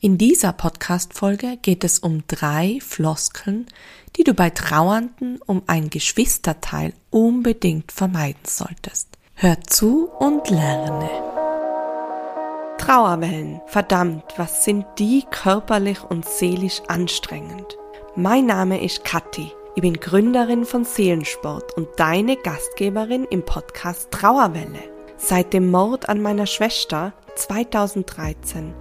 In dieser Podcast-Folge geht es um drei Floskeln, die du bei Trauernden um ein Geschwisterteil unbedingt vermeiden solltest. Hör zu und lerne. Trauerwellen, verdammt, was sind die körperlich und seelisch anstrengend. Mein Name ist Kathi. Ich bin Gründerin von Seelensport und deine Gastgeberin im Podcast Trauerwelle. Seit dem Mord an meiner Schwester 2013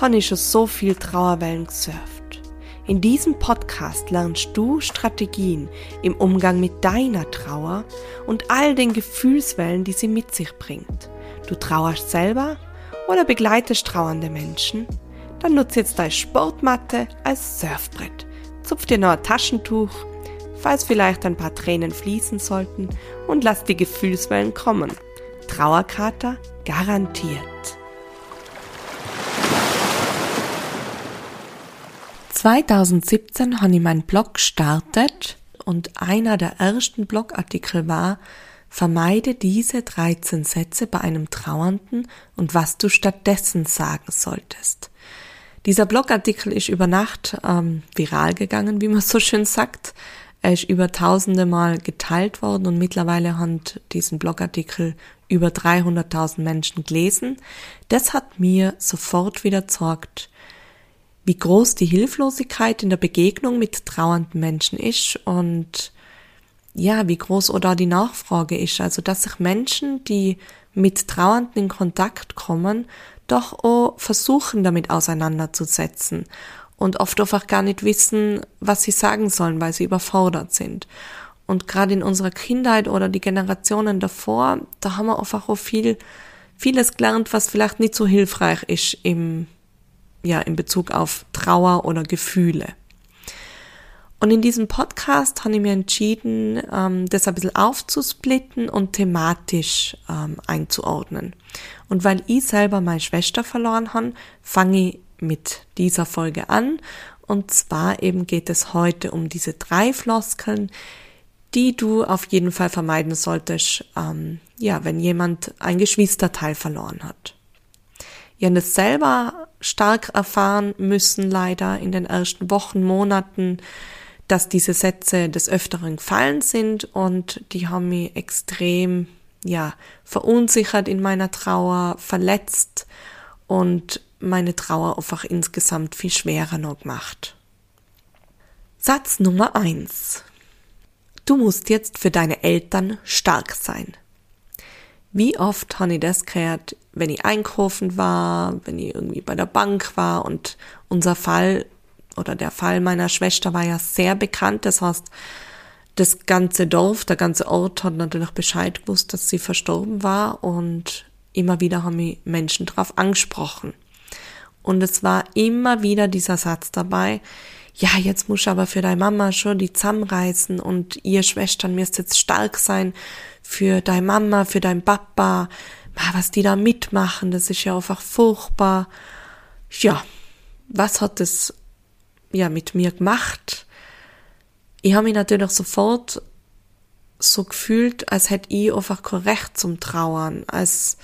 habe ich schon so viel Trauerwellen gesurft. In diesem Podcast lernst du Strategien im Umgang mit deiner Trauer und all den Gefühlswellen, die sie mit sich bringt. Du trauerst selber oder begleitest trauernde Menschen? Dann nutze jetzt deine Sportmatte als Surfbrett. Zupf dir noch ein Taschentuch, falls vielleicht ein paar Tränen fließen sollten und lass die Gefühlswellen kommen. Trauerkater garantiert. 2017 habe ich meinen Blog gestartet und einer der ersten Blogartikel war, vermeide diese 13 Sätze bei einem Trauernden und was du stattdessen sagen solltest. Dieser Blogartikel ist über Nacht ähm, viral gegangen, wie man so schön sagt. Er ist über tausende Mal geteilt worden und mittlerweile haben diesen Blogartikel über 300.000 Menschen gelesen. Das hat mir sofort wieder gesorgt, wie groß die Hilflosigkeit in der Begegnung mit trauernden Menschen ist und ja, wie groß oder die Nachfrage ist. Also, dass sich Menschen, die mit Trauernden in Kontakt kommen, doch auch versuchen, damit auseinanderzusetzen und oft einfach gar nicht wissen, was sie sagen sollen, weil sie überfordert sind. Und gerade in unserer Kindheit oder die Generationen davor, da haben wir einfach auch viel, vieles gelernt, was vielleicht nicht so hilfreich ist im ja, in Bezug auf Trauer oder Gefühle. Und in diesem Podcast habe ich mir entschieden, ähm, das ein bisschen aufzusplitten und thematisch ähm, einzuordnen. Und weil ich selber meine Schwester verloren habe, fange ich mit dieser Folge an. Und zwar eben geht es heute um diese drei Floskeln, die du auf jeden Fall vermeiden solltest, ähm, ja, wenn jemand ein Geschwisterteil verloren hat. Ich habe das selber stark erfahren müssen, leider in den ersten Wochen, Monaten, dass diese Sätze des Öfteren gefallen sind und die haben mich extrem, ja, verunsichert in meiner Trauer, verletzt und meine Trauer einfach insgesamt viel schwerer noch gemacht. Satz Nummer eins: Du musst jetzt für deine Eltern stark sein. Wie oft habe ich das gehört, wenn ich einkaufen war, wenn ich irgendwie bei der Bank war und unser Fall oder der Fall meiner Schwester war ja sehr bekannt. Das heißt, das ganze Dorf, der ganze Ort hat natürlich Bescheid gewusst, dass sie verstorben war und immer wieder haben mich Menschen darauf angesprochen. Und es war immer wieder dieser Satz dabei, ja, jetzt muss aber für deine Mama schon die zusammenreißen und ihr Schwestern müsst jetzt stark sein für deine Mama, für dein Papa, was die da mitmachen, das ist ja einfach furchtbar. Ja, was hat das ja mit mir gemacht? Ich habe mich natürlich sofort so gefühlt, als hätte ich einfach kein Recht zum Trauern, als,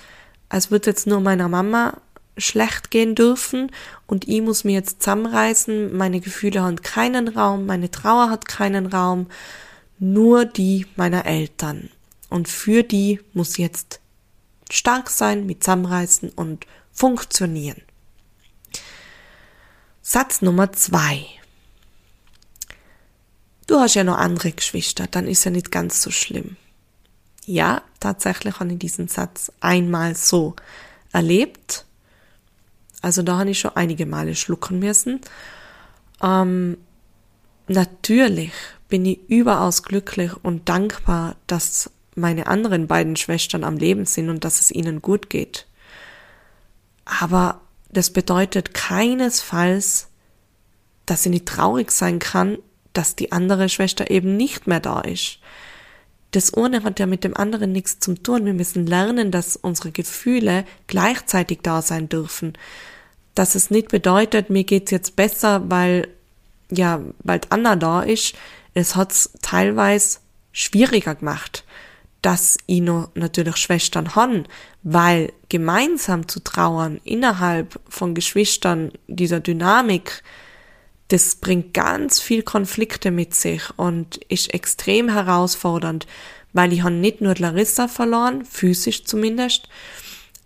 als würde jetzt nur meiner Mama schlecht gehen dürfen und ich muss mir jetzt zusammenreißen, meine Gefühle haben keinen Raum, meine Trauer hat keinen Raum, nur die meiner Eltern. Und für die muss jetzt stark sein, mit zusammenreißen und funktionieren. Satz Nummer zwei. Du hast ja noch andere Geschwister, dann ist ja nicht ganz so schlimm. Ja, tatsächlich habe ich diesen Satz einmal so erlebt also da habe ich schon einige Male schlucken müssen. Ähm, natürlich bin ich überaus glücklich und dankbar, dass meine anderen beiden Schwestern am Leben sind und dass es ihnen gut geht. Aber das bedeutet keinesfalls, dass ich nicht traurig sein kann, dass die andere Schwester eben nicht mehr da ist das eine hat ja mit dem anderen nichts zu tun. Wir müssen lernen, dass unsere Gefühle gleichzeitig da sein dürfen. Dass es nicht bedeutet, mir geht's jetzt besser, weil, ja, weil Anna da ist. Es hat's teilweise schwieriger gemacht. dass ich noch natürlich Schwestern han, weil gemeinsam zu trauern innerhalb von Geschwistern dieser Dynamik, das bringt ganz viel Konflikte mit sich und ist extrem herausfordernd, weil ich han nicht nur Larissa verloren, physisch zumindest,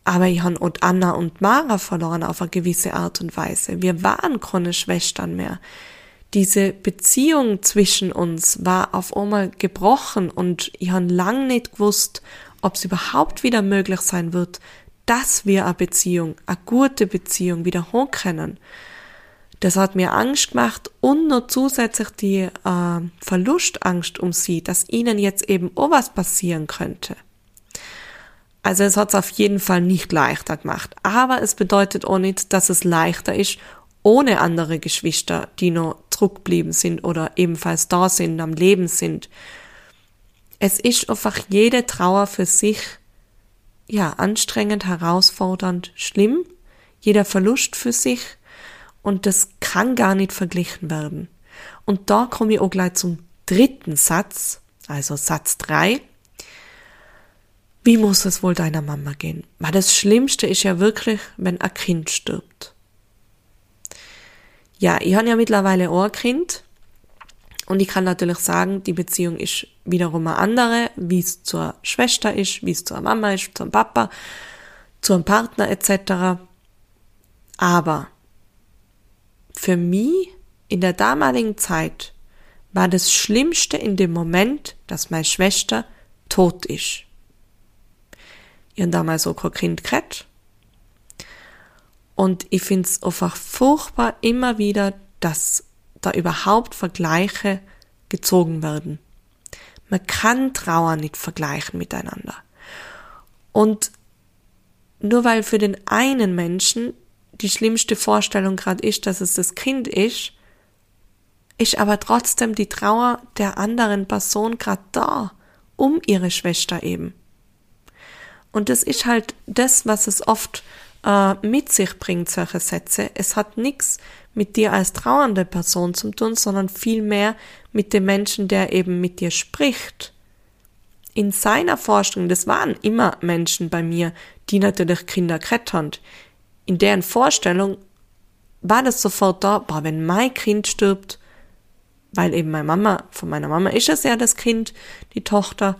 aber ich han auch Anna und Mara verloren auf eine gewisse Art und Weise. Wir waren keine Schwestern mehr diese Beziehung zwischen uns war auf einmal gebrochen und ich habe lang nicht gewusst, ob es überhaupt wieder möglich sein wird, dass wir eine Beziehung, eine gute Beziehung wieder hochkennen. Das hat mir Angst gemacht und noch zusätzlich die äh, Verlustangst um sie, dass ihnen jetzt eben auch was passieren könnte. Also es hat es auf jeden Fall nicht leichter gemacht. Aber es bedeutet auch nicht, dass es leichter ist, ohne andere Geschwister, die noch zurückgeblieben sind oder ebenfalls da sind, am Leben sind. Es ist einfach jede Trauer für sich, ja, anstrengend, herausfordernd, schlimm, jeder Verlust für sich und das kann gar nicht verglichen werden. Und da komme ich auch gleich zum dritten Satz, also Satz drei. Wie muss es wohl deiner Mama gehen? Weil das Schlimmste ist ja wirklich, wenn ein Kind stirbt. Ja, ich habe ja mittlerweile auch ein Kind und ich kann natürlich sagen, die Beziehung ist wiederum eine andere, wie es zur Schwester ist, wie es zur Mama ist, zum Papa, zum Partner etc. Aber für mich in der damaligen Zeit war das Schlimmste in dem Moment, dass meine Schwester tot ist. Ich habe damals auch kein Kind gehabt und ich finde es einfach furchtbar immer wieder, dass da überhaupt Vergleiche gezogen werden. Man kann Trauer nicht vergleichen miteinander. Und nur weil für den einen Menschen die schlimmste Vorstellung gerade ist, dass es das Kind ist, ist aber trotzdem die Trauer der anderen Person gerade da, um ihre Schwester eben. Und das ist halt das, was es oft äh, mit sich bringt, solche Sätze. Es hat nichts mit dir als trauernde Person zu tun, sondern vielmehr mit dem Menschen, der eben mit dir spricht. In seiner Vorstellung, das waren immer Menschen bei mir, die natürlich Kinder krettern. In deren Vorstellung war das sofort da, boah, wenn mein Kind stirbt, weil eben meine Mama, von meiner Mama ist es ja das Kind, die Tochter,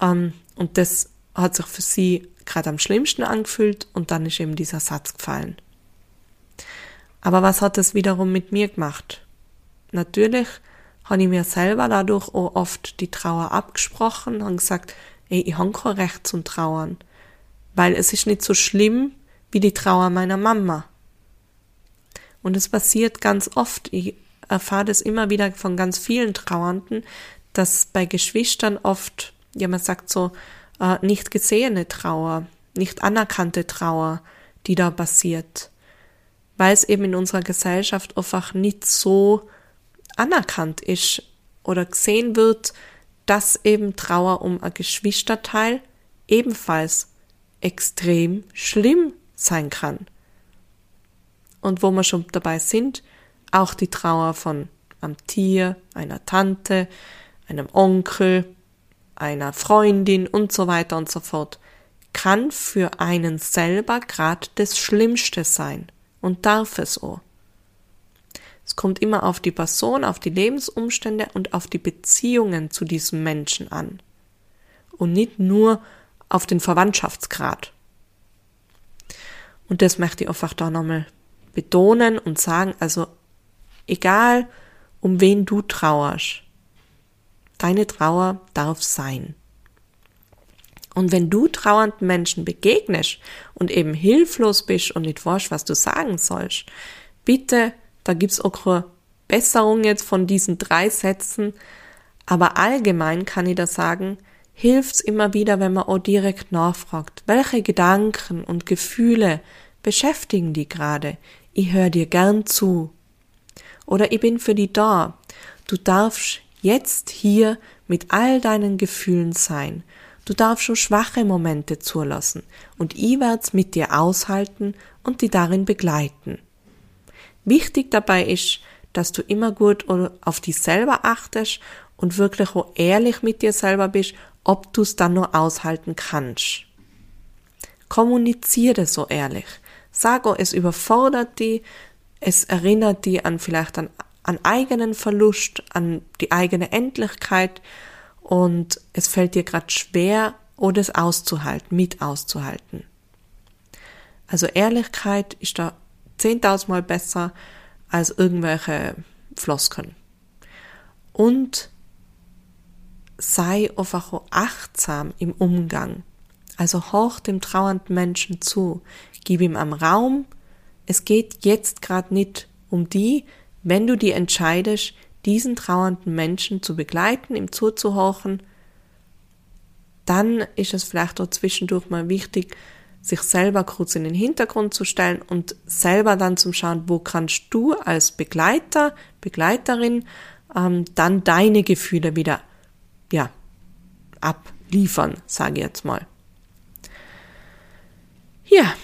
ähm, und das hat sich für sie gerade am schlimmsten angefühlt und dann ist eben dieser Satz gefallen. Aber was hat das wiederum mit mir gemacht? Natürlich habe ich mir selber dadurch auch oft die Trauer abgesprochen und gesagt, ey, ich habe kein Recht zum Trauern, weil es ist nicht so schlimm wie die Trauer meiner Mama. Und es passiert ganz oft, ich erfahre das immer wieder von ganz vielen Trauernden, dass bei Geschwistern oft, ja man sagt so, äh, nicht gesehene Trauer, nicht anerkannte Trauer, die da passiert, weil es eben in unserer Gesellschaft einfach nicht so anerkannt ist oder gesehen wird, dass eben Trauer um ein Geschwisterteil ebenfalls extrem schlimm sein kann. Und wo wir schon dabei sind, auch die Trauer von einem Tier, einer Tante, einem Onkel, einer Freundin und so weiter und so fort, kann für einen selber grad das Schlimmste sein und darf es auch. Es kommt immer auf die Person, auf die Lebensumstände und auf die Beziehungen zu diesem Menschen an. Und nicht nur auf den Verwandtschaftsgrad. Und das möchte ich einfach da nochmal betonen und sagen, also egal um wen du trauerst, Deine Trauer darf sein. Und wenn du trauernden Menschen begegnest und eben hilflos bist und nicht weißt, was du sagen sollst, bitte, da gibt's auch eine Besserung jetzt von diesen drei Sätzen, aber allgemein kann ich da sagen, hilft's immer wieder, wenn man auch direkt nachfragt, welche Gedanken und Gefühle beschäftigen die gerade? Ich höre dir gern zu. Oder ich bin für die da. Du darfst jetzt hier mit all deinen Gefühlen sein. Du darfst schon schwache Momente zulassen und ich werd's mit dir aushalten und die darin begleiten. Wichtig dabei ist, dass du immer gut auf dich selber achtest und wirklich auch ehrlich mit dir selber bist, ob du es dann nur aushalten kannst. Kommuniziere so ehrlich. Sag, oh, es überfordert die, es erinnert die an vielleicht an, an eigenen Verlust, an die eigene Endlichkeit und es fällt dir gerade schwer, oder es auszuhalten, mit auszuhalten. Also Ehrlichkeit ist da zehntausendmal besser als irgendwelche Floskeln. Und sei einfach achtsam im Umgang. Also hoch dem trauernden Menschen zu. Gib ihm am Raum. Es geht jetzt gerade nicht um die, wenn du dir entscheidest, diesen trauernden Menschen zu begleiten, ihm zuzuhorchen, dann ist es vielleicht auch zwischendurch mal wichtig, sich selber kurz in den Hintergrund zu stellen und selber dann zum Schauen, wo kannst du als Begleiter, Begleiterin ähm, dann deine Gefühle wieder ja abliefern, sage ich jetzt mal. Ja,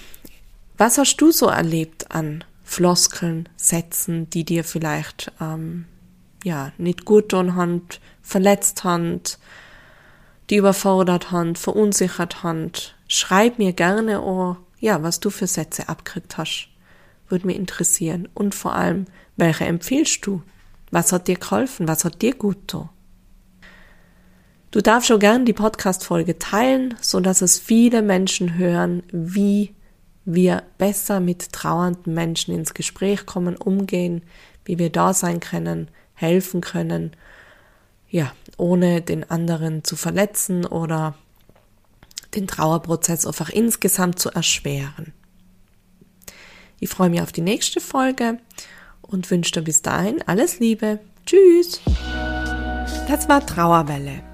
was hast du so erlebt an Floskeln, Sätzen, die dir vielleicht ähm, ja nicht gut tun haben, verletzt haben, die überfordert haben, verunsichert haben? Schreib mir gerne, oh, ja, was du für Sätze abgekriegt hast. Würde mich interessieren. Und vor allem, welche empfiehlst du? Was hat dir geholfen? Was hat dir gut getan? Du darfst schon gern die Podcast-Folge teilen, so dass es viele Menschen hören, wie wir besser mit trauernden Menschen ins Gespräch kommen, umgehen, wie wir da sein können, helfen können, ja, ohne den anderen zu verletzen oder den Trauerprozess einfach insgesamt zu erschweren. Ich freue mich auf die nächste Folge und wünsche dir bis dahin alles Liebe. Tschüss! Das war Trauerwelle